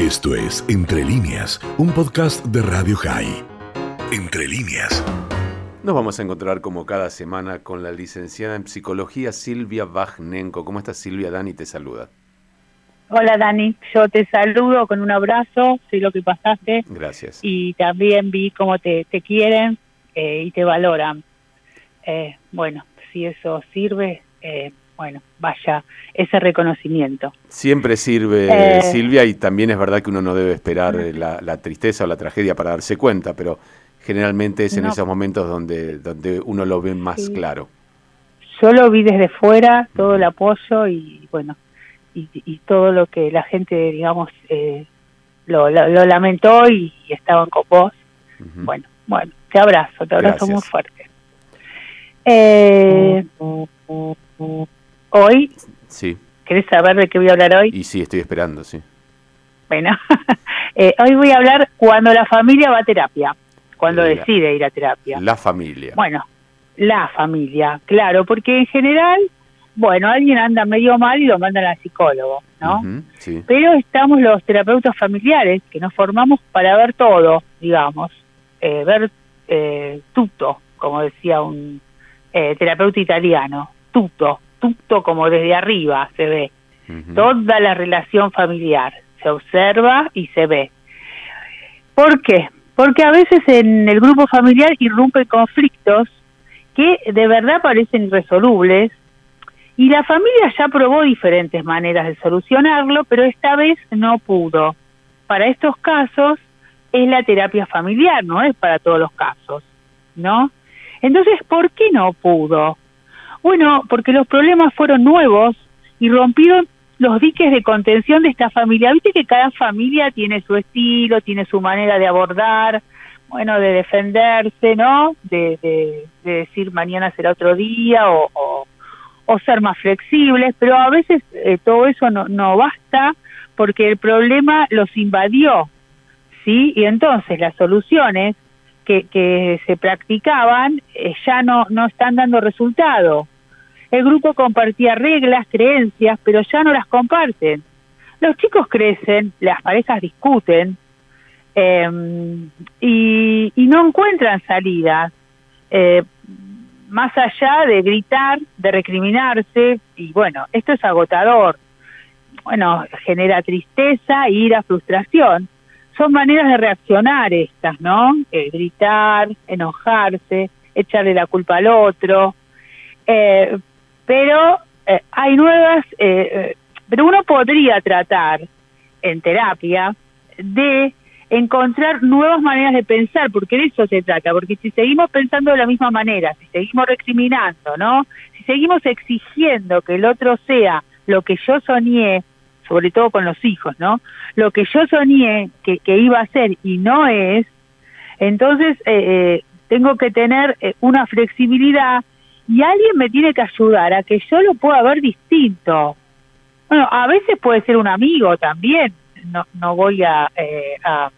Esto es Entre líneas, un podcast de Radio High. Entre líneas. Nos vamos a encontrar como cada semana con la licenciada en psicología Silvia Bajnenko. ¿Cómo estás Silvia? Dani te saluda. Hola Dani, yo te saludo con un abrazo, sé lo que pasaste. Gracias. Y también vi cómo te, te quieren eh, y te valoran. Eh, bueno, si eso sirve, eh, bueno, vaya ese reconocimiento. Siempre sirve, Eh, Silvia, y también es verdad que uno no debe esperar la, la tristeza o la tragedia para darse cuenta, pero generalmente es en No. esos momentos donde, donde uno lo ve más Sí. claro. Yo lo vi desde fuera, todo el apoyo y bueno, y, y todo lo que la gente, digamos, eh, lo, lo- lo lamentó y, y estaban con vos. Bueno, bueno, te abrazo, te abrazo Gracias. muy fuerte. Eh, hoy, Sí, ¿querés saber de qué voy a hablar hoy? y sí, estoy esperando, sí. Bueno, eh, hoy voy a hablar cuando la familia va a terapia, cuando La- decide ir a terapia. La familia. Bueno, la familia, claro, porque en general, bueno, alguien anda medio mal y lo mandan al psicólogo, ¿no? Sí. Pero estamos los terapeutas familiares que nos formamos para ver todo, digamos, eh, ver eh, tutto, como decía un eh, terapeuta italiano, tutto, como desde arriba se ve, toda la relación familiar, se observa y se ve. ¿Por qué? Porque a veces en el grupo familiar irrumpen conflictos que de verdad parecen irresolubles y la familia ya probó diferentes maneras de solucionarlo, pero esta vez no pudo. Para estos casos es la terapia familiar, no es para todos los casos, ¿no? Entonces, ¿por qué no pudo? Bueno, porque los problemas fueron nuevos y rompieron los diques de contención de esta familia. Viste que cada familia tiene su estilo, tiene su manera de abordar, bueno, de defenderse, ¿no? De, de- de decir mañana será otro día o ser más flexibles, pero a veces eh, todo eso no, no basta porque el problema los invadió, ¿sí? Y entonces las soluciones que, que se practicaban eh, ya no, no están dando resultado. El grupo compartía reglas, creencias, pero ya no las comparten. Los chicos crecen, las parejas discuten y, y no encuentran salidas. Eh, más allá de gritar, de recriminarse, y bueno, esto es agotador. Bueno, genera tristeza, ira, frustración. Son maneras de reaccionar estas, ¿no? Eh, gritar, enojarse, echarle la culpa al otro. Eh, pero eh, hay nuevas, eh, eh, pero uno podría tratar en terapia de encontrar nuevas maneras de pensar, porque de eso se trata, porque si seguimos pensando de la misma manera, si seguimos recriminando, ¿no? Si seguimos exigiendo que el otro sea lo que yo soñé, sobre todo con los hijos, ¿no? Lo que yo soñé que, que iba a ser y no es, entonces eh, eh, tengo que tener eh, una flexibilidad y alguien me tiene que ayudar a que yo lo pueda ver distinto. Bueno, a veces puede ser un amigo también, no, no voy a, eh, a,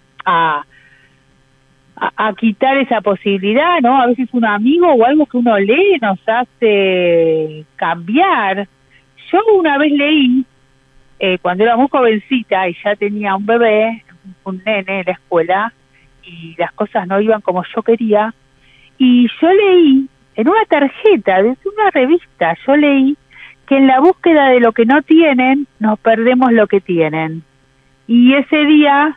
a, quitar esa posibilidad, ¿no? A veces un amigo o algo que uno lee nos hace cambiar. Yo una vez leí, eh, cuando era muy jovencita y ya tenía un bebé, un nene en la escuela, y las cosas no iban como yo quería, y yo leí en una tarjeta de una revista, yo leí que en la búsqueda de lo que no tienen, nos perdemos lo que tienen. Y ese día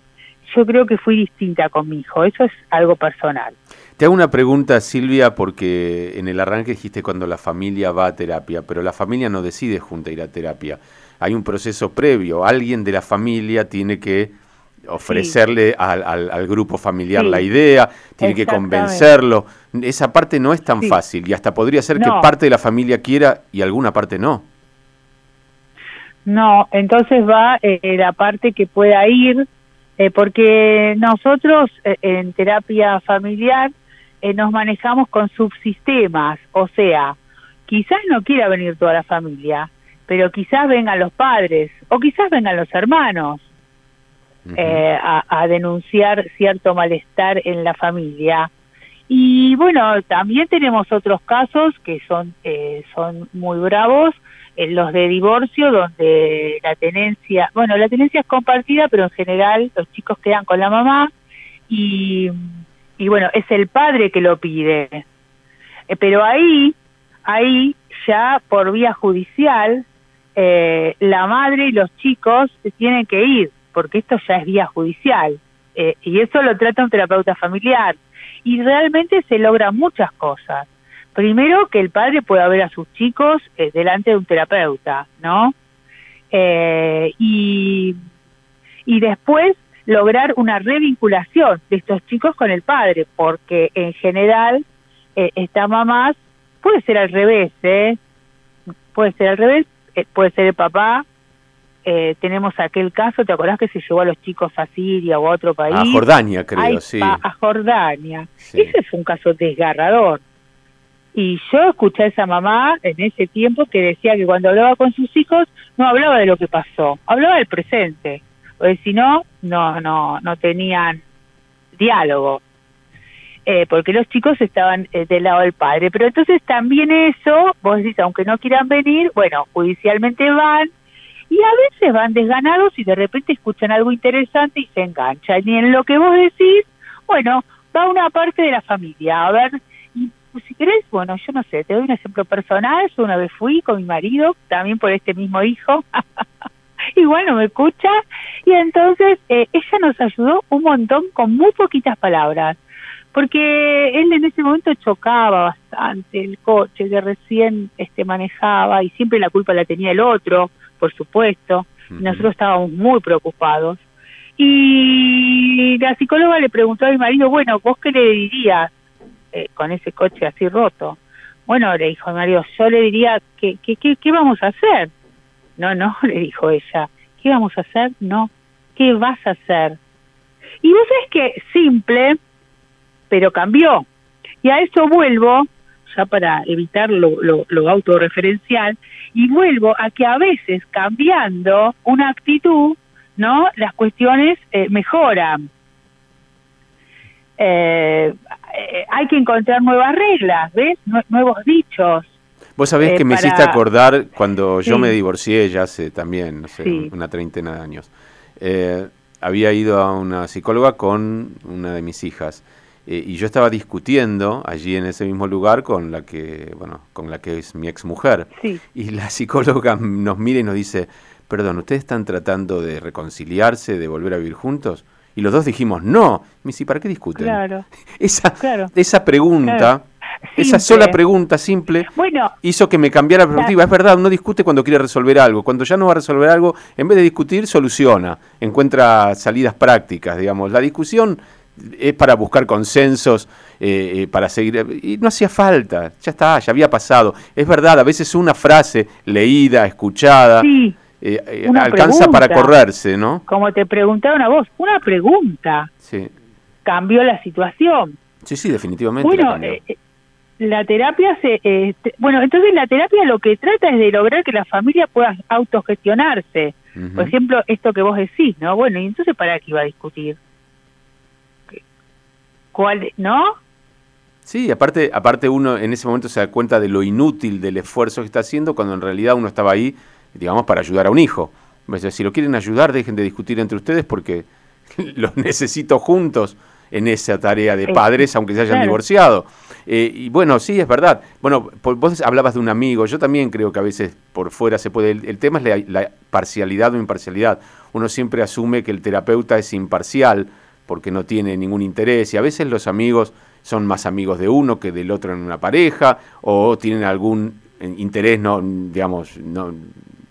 yo creo que fui distinta con mi hijo, eso es algo personal. Te hago una pregunta, Silvia, porque en el arranque dijiste cuando la familia va a terapia, pero la familia no decide junta ir a terapia. Hay un proceso previo. Alguien de la familia tiene que ofrecerle al, al- al grupo familiar Sí, la idea, tiene que convencerlo. Esa parte no es tan Sí. fácil y hasta podría ser que parte de la familia quiera y alguna parte no. No, entonces va eh, la parte que pueda ir, eh, porque nosotros eh, en terapia familiar eh, nos manejamos con subsistemas, o sea, quizás no quiera venir toda la familia, pero quizás vengan los padres o quizás vengan los hermanos a denunciar cierto malestar en la familia. Y bueno, también tenemos otros casos que son, eh, son muy bravos, los de divorcio donde la tenencia, bueno, la tenencia es compartida, pero en general los chicos quedan con la mamá y, y bueno, es el padre que lo pide. Eh, pero ahí, ahí ya por vía judicial, eh, la madre y los chicos se tienen que ir, porque esto ya es vía judicial. Eh, y eso lo trata un terapeuta familiar. Y realmente se logran muchas cosas. Primero, que el padre pueda ver a sus chicos eh, delante de un terapeuta, ¿no? y, y después lograr una revinculación de estos chicos con el padre, porque en general esta mamá puede ser al revés, ¿eh? Puede ser al revés, eh, puede ser el papá. Eh, tenemos aquel caso, ¿te acordás que se llevó a los chicos a Siria o a otro país? A Jordania, creo, sí. A Jordania. Ese fue un caso desgarrador. Y yo escuché a esa mamá en ese tiempo que decía que cuando hablaba con sus hijos no hablaba de lo que pasó, hablaba del presente. Porque si no, no, no, no tenían diálogo. Eh, porque los chicos estaban eh, del lado del padre. Pero entonces también eso, vos decís, aunque no quieran venir, bueno, judicialmente van y a veces van desganados y de repente escuchan algo interesante y se enganchan. Y en lo que vos decís, bueno, va una parte de la familia. A ver, y pues, si querés, bueno, yo no sé, te doy un ejemplo personal. Yo una vez fui con mi marido, también por este mismo hijo. y bueno, me escucha. Y entonces eh, ella nos ayudó un montón con muy poquitas palabras porque él en ese momento chocaba bastante el coche que recién este manejaba y siempre la culpa la tenía el otro, por supuesto, nosotros estábamos muy preocupados. Y la psicóloga le preguntó a mi marido, bueno, ¿vos qué le dirías eh, con ese coche así roto? Bueno, le dijo mi marido, yo le diría, ¿qué, qué, qué, qué vamos a hacer? No, no, le dijo ella, ¿qué vamos a hacer? No, ¿qué vas a hacer? Y vos sabés que simple, pero cambió. Y a eso vuelvo, ya para evitar lo, lo, autorreferencial, y vuelvo a que a veces cambiando una actitud, ¿no? Las cuestiones eh, mejoran. Eh, eh, hay que encontrar nuevas reglas, ¿ves? nuevos dichos. Vos sabés que me hiciste acordar cuando yo me divorcié ya hace también, no sé, una treintena de años. había ido a una psicóloga con una de mis hijas eh, y yo estaba discutiendo allí en ese mismo lugar con la que, bueno, con la que es mi ex mujer. Y la psicóloga nos mira y nos dice, perdón, ¿ustedes están tratando de reconciliarse, de volver a vivir juntos? Y los dos dijimos, no. Me dice, ¿para qué discuten? Claro. Esa, esa pregunta, esa sola pregunta simple, hizo que me cambiara la perspectiva. Es verdad, uno discute cuando quiere resolver algo. Cuando ya no va a resolver algo, en vez de discutir, soluciona, encuentra salidas prácticas, digamos. La discusión es para buscar consensos, eh, eh, para seguir. Y no hacía falta, ya está, ya había pasado. Es verdad, a veces una frase leída, escuchada, eh, alcanza para correrse, ¿no? Como te preguntaron a vos, una pregunta. Sí. Cambió la situación. Sí, sí, definitivamente. Bueno, la terapia se. bueno, entonces la terapia lo que trata es de lograr que la familia pueda autogestionarse. Por ejemplo, esto que vos decís, ¿no? Bueno, y entonces, ¿para qué iba a discutir? Cuál, ¿no? Sí, aparte, aparte uno en ese momento se da cuenta de lo inútil del esfuerzo que está haciendo cuando en realidad uno estaba ahí, digamos, para ayudar a un hijo. si lo quieren ayudar, dejen de discutir entre ustedes porque los necesito juntos en esa tarea de padres, aunque se hayan divorciado. Eh, y bueno, sí, es verdad. Bueno, vos hablabas de un amigo, yo también creo que a veces por fuera se puede... El, tema es la parcialidad o imparcialidad. Uno siempre asume que el terapeuta es imparcial, porque no tiene ningún interés y a veces los amigos son más amigos de uno que del otro en una pareja o tienen algún eh, interés no digamos no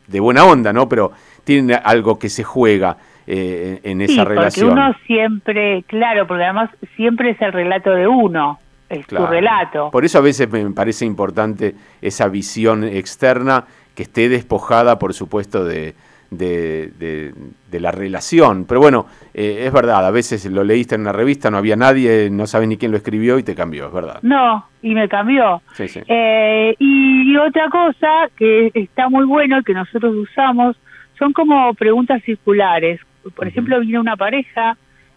de buena onda no pero tienen algo que se juega eh, en esa sí, relación. porque uno siempre claro porque además siempre es el relato de uno es tu relato. Por eso a veces me parece importante esa visión externa que esté despojada por supuesto de de, de, la relación. Pero bueno, eh, es verdad, a veces lo leíste en una revista, no había nadie, no sabes ni quién lo escribió y te cambió, es verdad. No, y me cambió. Eh, y, otra cosa que está muy bueno, que nosotros usamos, son como preguntas circulares. Por ejemplo, viene una pareja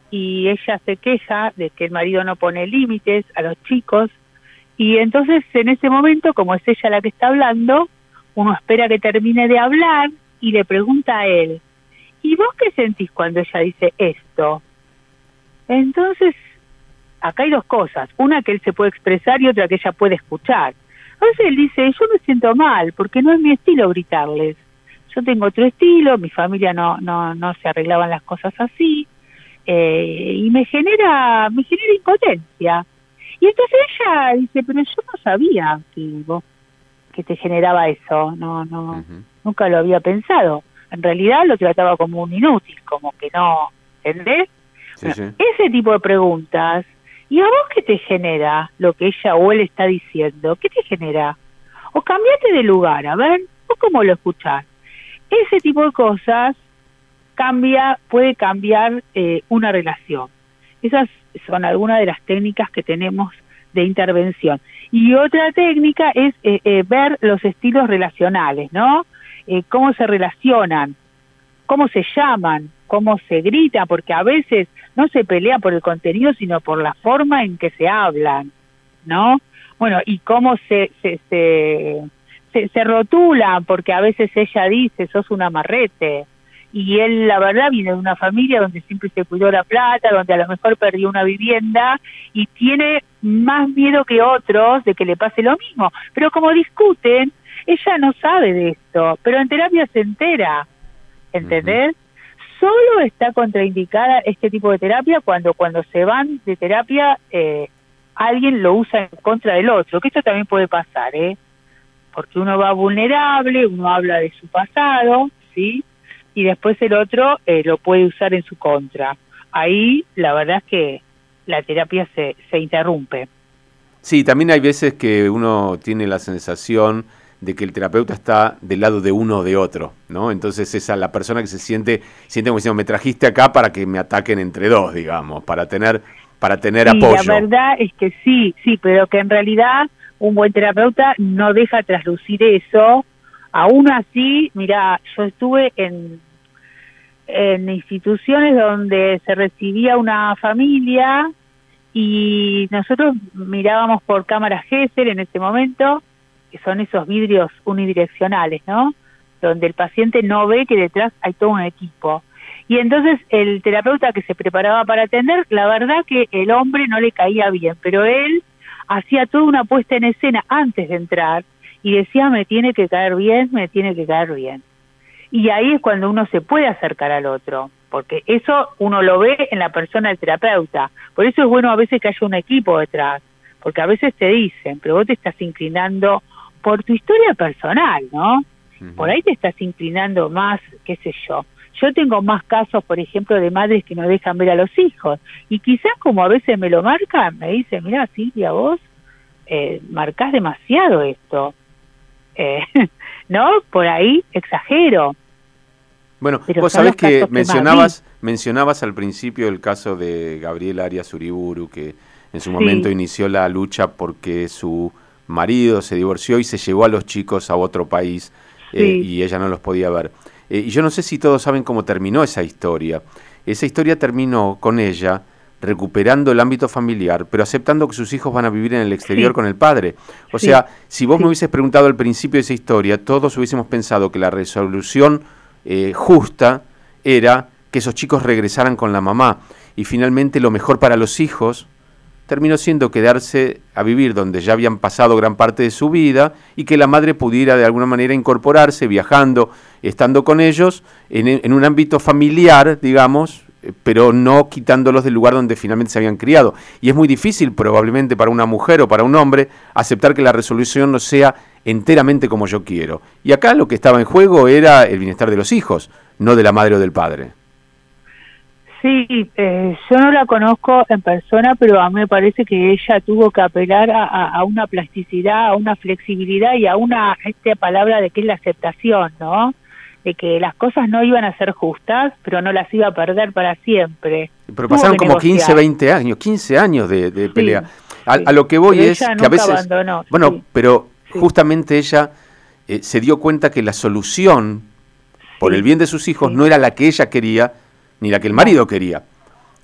y ella se queja de que el marido no pone límites a los chicos y entonces en ese momento, como es ella la que está hablando, uno espera que termine de hablar y le pregunta a él, ¿y vos qué sentís cuando ella dice esto? Entonces, acá hay dos cosas, una que él se puede expresar y otra que ella puede escuchar. Veces él dice, yo me siento mal, porque no es mi estilo gritarles. Yo tengo otro estilo, mi familia no, no, no se arreglaban las cosas así, eh, y me genera, me genera impotencia. Y entonces ella dice, pero yo no sabía que vos, que te generaba eso, no, no, nunca lo había pensado. En realidad lo trataba como un inútil, como que no, ¿entendés? Ese tipo de preguntas ¿Y a vos qué te genera lo que ella o él está diciendo? ¿Qué te genera? O cambiate de lugar, a ver, ¿o cómo lo escuchás? Ese tipo de cosas cambia, puede cambiar eh, una relación. Esas son algunas de las técnicas que tenemos de intervención. Y otra técnica es eh, eh, ver los estilos relacionales, ¿no? Cómo se relacionan, cómo se llaman, cómo se grita, porque a veces no se pelea por el contenido, sino por la forma en que se hablan, ¿no? Bueno, y cómo se, se, se, se, rotula, porque a veces ella dice, sos un amarrete, y él, la verdad, viene de una familia donde siempre se cuidó la plata, donde a lo mejor perdió una vivienda, y tiene más miedo que otros de que le pase lo mismo. Pero como discuten, ella no sabe de esto, pero en terapia se entera, ¿entendés? solo está contraindicada este tipo de terapia cuando cuando se van de terapia eh, alguien lo usa en contra del otro, que esto también puede pasar, ¿eh? Porque uno va vulnerable, uno habla de su pasado, ¿sí? Y después el otro eh, lo puede usar en su contra. Ahí la verdad es que la terapia se, se interrumpe. Sí, también hay veces que uno tiene la sensación de que el terapeuta está del lado de uno o de otro, ¿no? Entonces esa la persona que se siente, siente como diciendo, me trajiste acá para que me ataquen entre dos, digamos, para tener, para tener sí, apoyo. La verdad es que sí, sí, pero que en realidad un buen terapeuta no deja traslucir eso. Aún así, mira, yo estuve en, en instituciones donde se recibía una familia y nosotros mirábamos por cámara Gesell en ese momento son esos vidrios unidireccionales, ¿no? Donde el paciente no ve que detrás hay todo un equipo. Y entonces el terapeuta que se preparaba para atender, la verdad que el hombre no le caía bien, pero él hacía toda una puesta en escena antes de entrar y decía, me tiene que caer bien, me tiene que caer bien. Y ahí es cuando uno se puede acercar al otro, porque eso uno lo ve en la persona del terapeuta. Por eso es bueno a veces que haya un equipo detrás, porque a veces te dicen, pero vos te estás inclinando por tu historia personal, ¿no? Por ahí te estás inclinando más, qué sé yo. Yo tengo más casos, por ejemplo, de madres que no dejan ver a los hijos. Y quizás como a veces me lo marcan, me dicen, mira, Silvia, vos eh, marcás demasiado esto. Eh, ¿No? Por ahí exagero. Bueno, vos sabés que mencionabas, mencionabas al principio el caso de Gabriel Arias Uriburu, que en su momento inició la lucha porque su marido se divorció y se llevó a los chicos a otro país eh, y ella no los podía ver. Eh, y yo no sé si todos saben cómo terminó esa historia. Esa historia terminó con ella recuperando el ámbito familiar, pero aceptando que sus hijos van a vivir en el exterior con el padre. O sea, si vos me hubieses preguntado al principio de esa historia, todos hubiésemos pensado que la resolución eh, justa era que esos chicos regresaran con la mamá. Y finalmente lo mejor para los hijos terminó siendo quedarse a vivir donde ya habían pasado gran parte de su vida y que la madre pudiera de alguna manera incorporarse, viajando, estando con ellos, en, un ámbito familiar, digamos, eh, pero no quitándolos del lugar donde finalmente se habían criado. Y es muy difícil probablemente para una mujer o para un hombre aceptar que la resolución no sea enteramente como yo quiero. Y acá lo que estaba en juego era el bienestar de los hijos, no de la madre o del padre. Sí, eh, yo no la conozco en persona, pero a mí me parece que ella tuvo que apelar a, una plasticidad, a una flexibilidad y a una esta palabra de que es la aceptación, ¿no? De que las cosas no iban a ser justas, pero no las iba a perder para siempre. Pero pasaron como 15, 20 años, 15 años de, pelea. A, lo que voy es que a veces... bueno, pero justamente ella eh, se dio cuenta que la solución por el bien de sus hijos no era la que ella quería, ni la que el marido quería.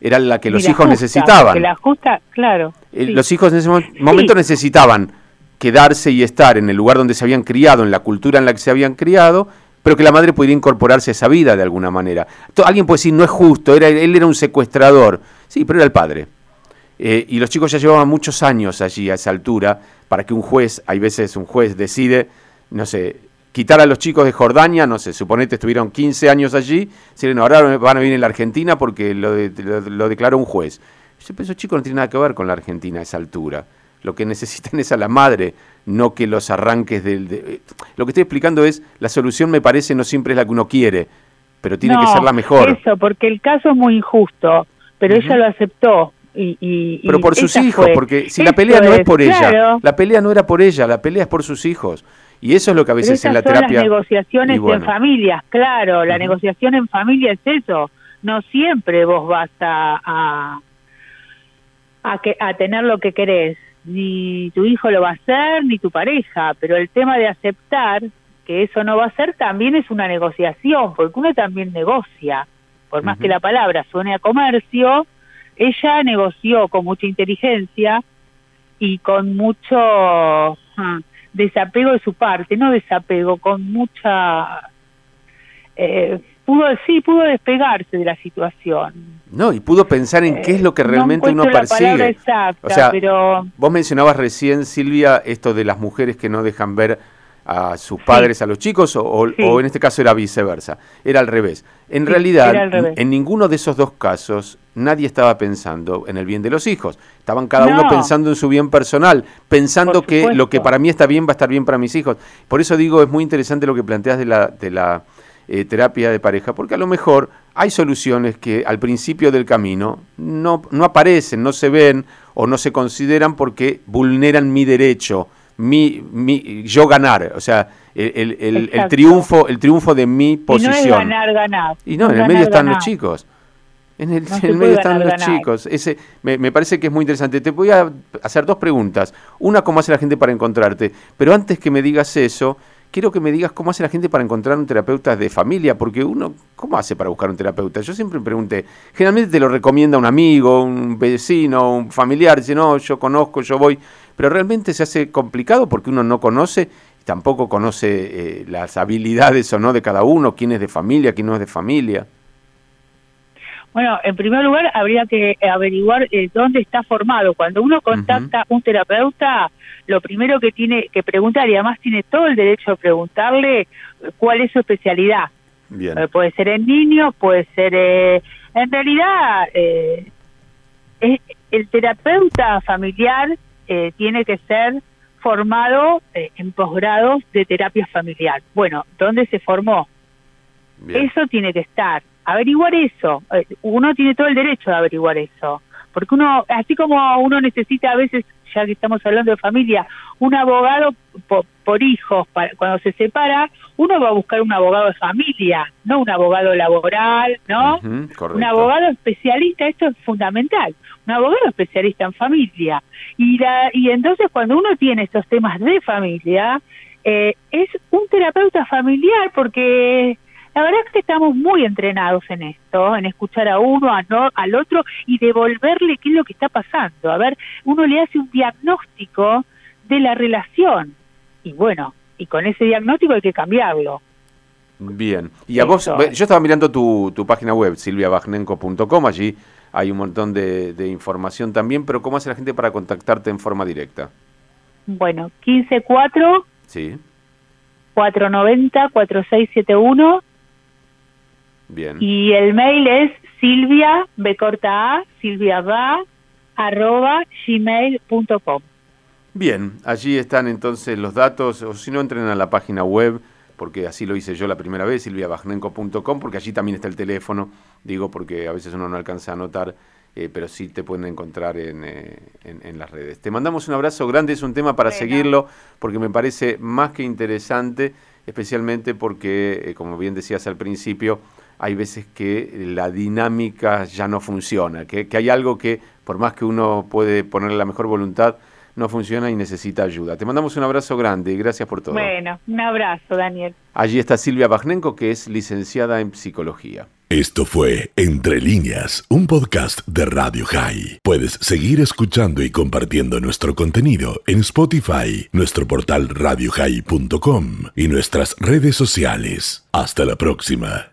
Era la que los hijos necesitaban. la justa, claro. Los hijos en ese momento necesitaban quedarse y estar en el lugar donde se habían criado, en la cultura en la que se habían criado, pero que la madre pudiera incorporarse a esa vida de alguna manera. Alguien puede decir, no es justo, era, él era un secuestrador. Sí, pero era el padre. Eh, y los chicos ya llevaban muchos años allí a esa altura para que un juez, hay veces un juez decide, no sé, quitar a los chicos de Jordania, no sé, suponete estuvieron 15 años allí, si ahora van a venir en la Argentina porque lo, lo, declaró un juez. Esos chicos no tienen nada que ver con la Argentina a esa altura. Lo que necesitan es a la madre, no que los arranques del... De... Lo que estoy explicando es, la solución me parece no siempre es la que uno quiere, pero tiene que ser la mejor. Eso, porque el caso es muy injusto, pero ella lo aceptó. Y, y, pero por sus hijos, porque si la pelea no es, por ella, la pelea no era por ella, la pelea es por sus hijos. Y eso es lo que a veces en la son terapia... las negociaciones en familias, claro, la negociación en familia es eso. No siempre vos vas a, a, a, que, a tener lo que querés. Ni tu hijo lo va a hacer, ni tu pareja, pero el tema de aceptar que eso no va a ser también es una negociación, porque uno también negocia, por más que la palabra suene a comercio, ella negoció con mucha inteligencia y con mucho ah, desapego de su parte, no desapego, con mucha... Eh, pudo, sí, pudo despegarse de la situación. No, y pudo pensar en qué es lo que eh, realmente uno persigue. Exacta, o sea, pero... vos mencionabas recién, Silvia, esto de las mujeres que no dejan ver a sus padres a los chicos, o, en este caso era viceversa, era al revés. En realidad, en ninguno de esos dos casos, nadie estaba pensando en el bien de los hijos. Estaban cada uno pensando en su bien personal, pensando que lo que para mí está bien va a estar bien para mis hijos. Por eso digo, es muy interesante lo que planteas de la, de la eh, terapia de pareja, porque a lo mejor hay soluciones que al principio del camino no, no aparecen, no se ven o no se consideran porque vulneran mi derecho, mi, mi yo ganar, o sea, el, el, triunfo, el triunfo de mi posición. Y no es ganar, ganar. Y no, en el medio están los chicos. En el, medio están los chicos. Ese, me, me, parece que es muy interesante. Te voy a hacer dos preguntas. Una, ¿cómo hace la gente para encontrarte? Pero antes que me digas eso, quiero que me digas cómo hace la gente para encontrar un terapeuta de familia, porque uno, ¿cómo hace para buscar un terapeuta? Yo siempre me pregunté, generalmente te lo recomienda un amigo, un vecino, un familiar, dice, no, yo conozco, yo voy, pero realmente se hace complicado porque uno no conoce tampoco conoce eh, las habilidades o no de cada uno, quién es de familia, quién no es de familia. Bueno, en primer lugar habría que averiguar eh, dónde está formado. Cuando uno contacta a un terapeuta, lo primero que tiene que preguntar, y además tiene todo el derecho a preguntarle cuál es su especialidad. Eh, puede ser en niños, puede ser... Eh, en realidad, eh, el terapeuta familiar tiene que ser formado en posgrados de terapia familiar. Bueno, ¿dónde se formó? Eso tiene que estar. Averiguar eso. Uno tiene todo el derecho de averiguar eso. Porque uno, así como uno necesita a veces ya que estamos hablando de familia, un abogado por, hijos, cuando se separa, uno va a buscar un abogado de familia, no un abogado laboral, ¿no? un abogado especialista, esto es fundamental, un abogado especialista en familia. Y, la, y entonces cuando uno tiene estos temas de familia, eh, es un terapeuta familiar porque la verdad es que estamos muy entrenados en esto, en escuchar a uno, a no, al otro y devolverle qué es lo que está pasando. A ver, uno le hace un diagnóstico de la relación y bueno, y con ese diagnóstico hay que cambiarlo. Bien, y a vos, yo estaba mirando tu, tu página web, silviabagnenco.com, allí hay un montón de, de, información también, pero ¿cómo hace la gente para contactarte en forma directa? Bueno, 154 sí. 490 4671 y el mail es silvia, b corta a, silvia va, arroba gmail.com. Bien, allí están entonces los datos, o si no entren a la página web, porque así lo hice yo la primera vez, silviabagnenco.com, porque allí también está el teléfono, digo porque a veces uno no alcanza a anotar, eh, pero sí te pueden encontrar eh, en, en, las redes. Te mandamos un abrazo grande, es un tema para seguirlo, porque me parece más que interesante, especialmente porque, eh, como bien decías al principio, hay veces que la dinámica ya no funciona, que, hay algo que por más que uno puede ponerle la mejor voluntad, no funciona y necesita ayuda. Te mandamos un abrazo grande y gracias por todo. Bueno, un abrazo, Daniel. Allí está Silvia Bajnenko, que es licenciada en psicología. Esto fue Entre líneas, un podcast de Radio High. Puedes seguir escuchando y compartiendo nuestro contenido en Spotify, nuestro portal radiohigh.com y nuestras redes sociales. Hasta la próxima.